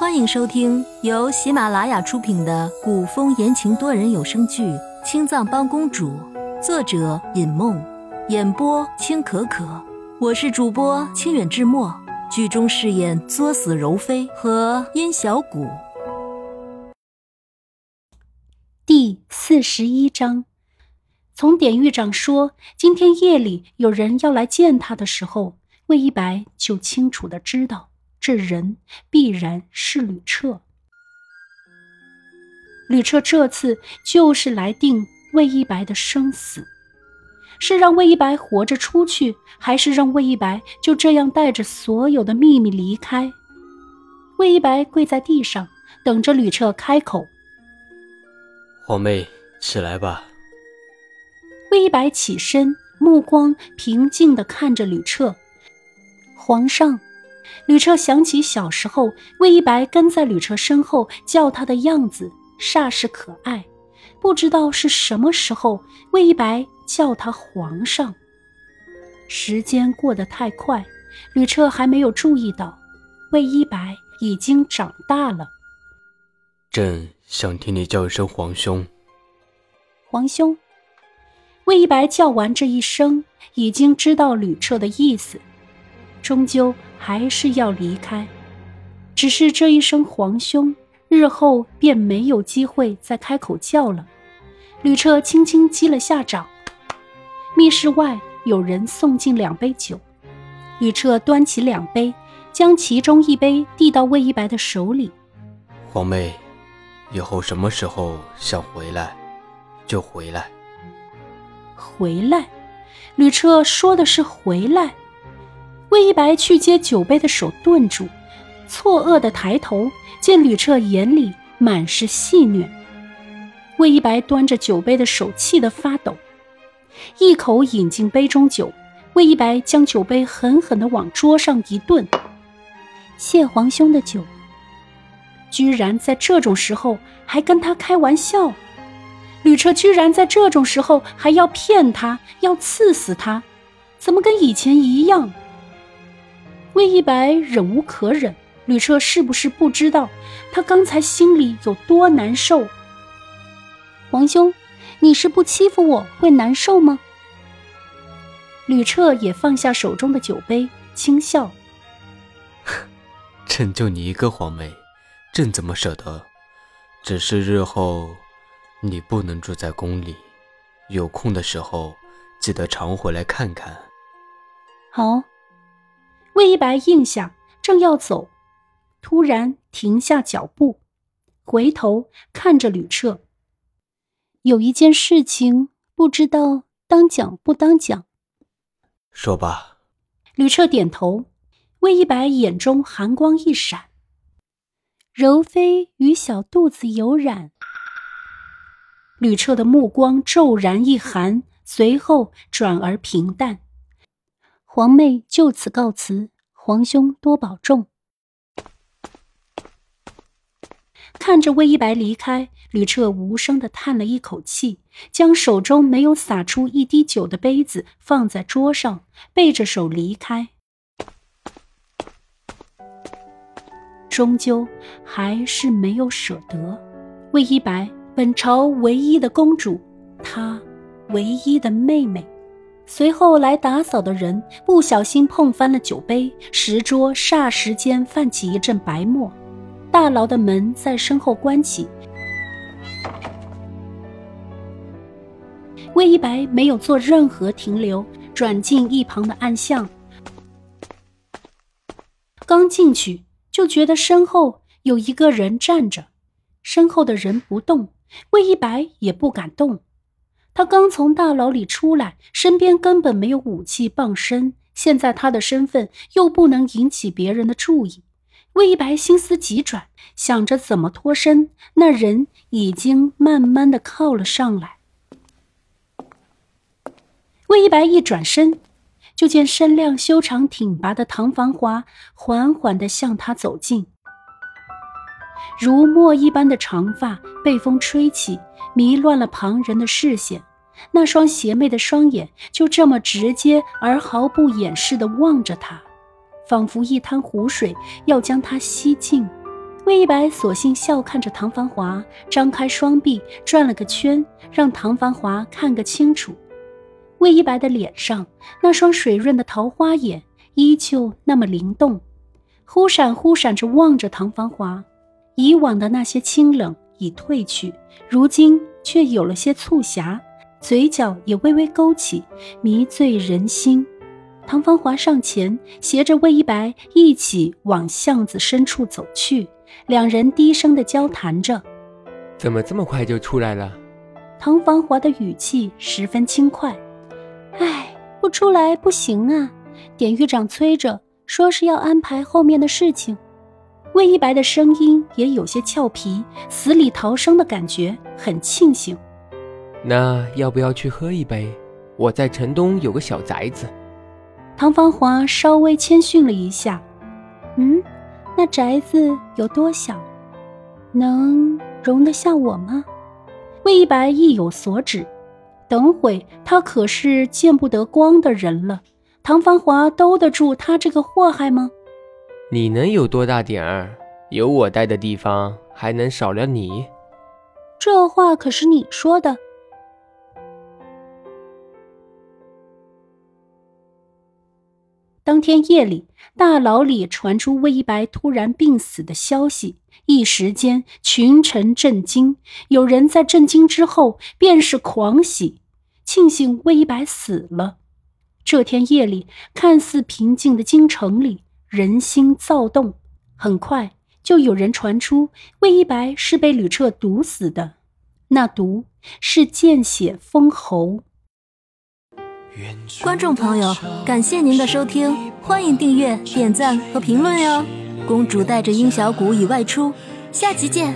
欢迎收听由喜马拉雅出品的古风言情多人有声剧《青藏帮公主》，作者尹梦，演播青可可。我是主播清远志墨，剧中饰演作死柔妃和殷小谷。第四十一章，从典狱长说今天夜里有人要来见他的时候，魏一白就清楚的知道。这人必然是吕彻。吕彻这次就是来定魏一白的生死，是让魏一白活着出去，还是让魏一白就这样带着所有的秘密离开？魏一白跪在地上，等着吕彻开口。皇妹，起来吧。魏一白起身，目光平静的看着吕彻。皇上。吕彻想起小时候，魏一白跟在吕彻身后叫他的样子，煞是可爱。不知道是什么时候，魏一白叫他皇上。时间过得太快，吕彻还没有注意到，魏一白已经长大了。朕想听你叫一声皇兄。皇兄。魏一白叫完这一声，已经知道吕彻的意思。终究还是要离开，只是这一声皇兄，日后便没有机会再开口叫了。吕彻轻轻击了下掌，密室外有人送进两杯酒，吕彻端起两杯，将其中一杯递到魏一白的手里。皇妹，以后什么时候想回来，就回来。回来，吕彻说的是回来。魏一白去接酒杯的手顿住，错愕的抬头，见吕彻眼里满是戏谑。魏一白端着酒杯的手气得发抖，一口饮进杯中酒。魏一白将酒杯狠狠地往桌上一顿，谢皇兄的酒。居然在这种时候还跟他开玩笑，吕彻居然在这种时候还要骗他，要刺死他，怎么跟以前一样？魏一白忍无可忍，吕彻是不是不知道他刚才心里有多难受？皇兄，你是不欺负我会难受吗？吕彻也放下手中的酒杯，轻笑：“ 朕就你一个皇妹，朕怎么舍得？只是日后你不能住在宫里，有空的时候记得常回来看看。”好。魏一白应下，正要走，突然停下脚步，回头看着吕彻。有一件事情，不知道当讲不当讲。说吧。吕彻点头。魏一白眼中寒光一闪。柔妃与小肚子有染。吕彻的目光骤然一寒，随后转而平淡。皇妹就此告辞，皇兄多保重。看着魏一白离开，吕彻无声的叹了一口气，将手中没有洒出一滴酒的杯子放在桌上，背着手离开。终究还是没有舍得魏一白，本朝唯一的公主，她唯一的妹妹。随后来打扫的人不小心碰翻了酒杯，石桌霎时间泛起一阵白沫。大牢的门在身后关起。魏一白没有做任何停留，转进一旁的暗巷。刚进去就觉得身后有一个人站着，身后的人不动，魏一白也不敢动。他刚从大牢里出来，身边根本没有武器傍身。现在他的身份又不能引起别人的注意。魏一白心思急转，想着怎么脱身，那人已经慢慢的靠了上来。魏一白一转身，就见身量修长挺拔的唐繁华缓缓的向他走近，如墨一般的长发被风吹起。迷乱了旁人的视线，那双邪魅的双眼就这么直接而毫不掩饰地望着他，仿佛一滩湖水要将他吸尽。魏一白索性笑看着唐繁华，张开双臂转了个圈，让唐繁华看个清楚。魏一白的脸上那双水润的桃花眼依旧那么灵动，忽闪忽闪着望着唐繁华。以往的那些清冷已褪去，如今却有了些促狭，嘴角也微微勾起，迷醉人心。唐芳华上前，携着魏一白一起往巷子深处走去。两人低声的交谈着：“怎么这么快就出来了？”唐芳华的语气十分轻快：“哎，不出来不行啊，典狱长催着，说是要安排后面的事情。”魏一白的声音也有些俏皮，死里逃生的感觉，很庆幸。那要不要去喝一杯？我在城东有个小宅子。唐芳华稍微谦逊了一下。嗯，那宅子有多小？能容得下我吗？魏一白意有所指。等会他可是见不得光的人了，唐芳华兜得住他这个祸害吗？你能有多大点儿？有我待的地方，还能少了你？这话可是你说的。当天夜里，大牢里传出魏一白突然病死的消息，一时间群臣震惊。有人在震惊之后，便是狂喜，庆幸魏一白死了。这天夜里，看似平静的京城里。人心躁动，很快就有人传出魏一白是被吕彻毒死的，那毒是见血封喉。观众朋友，感谢您的收听，欢迎订阅、点赞和评论哟！公主带着殷小谷已外出，下集见。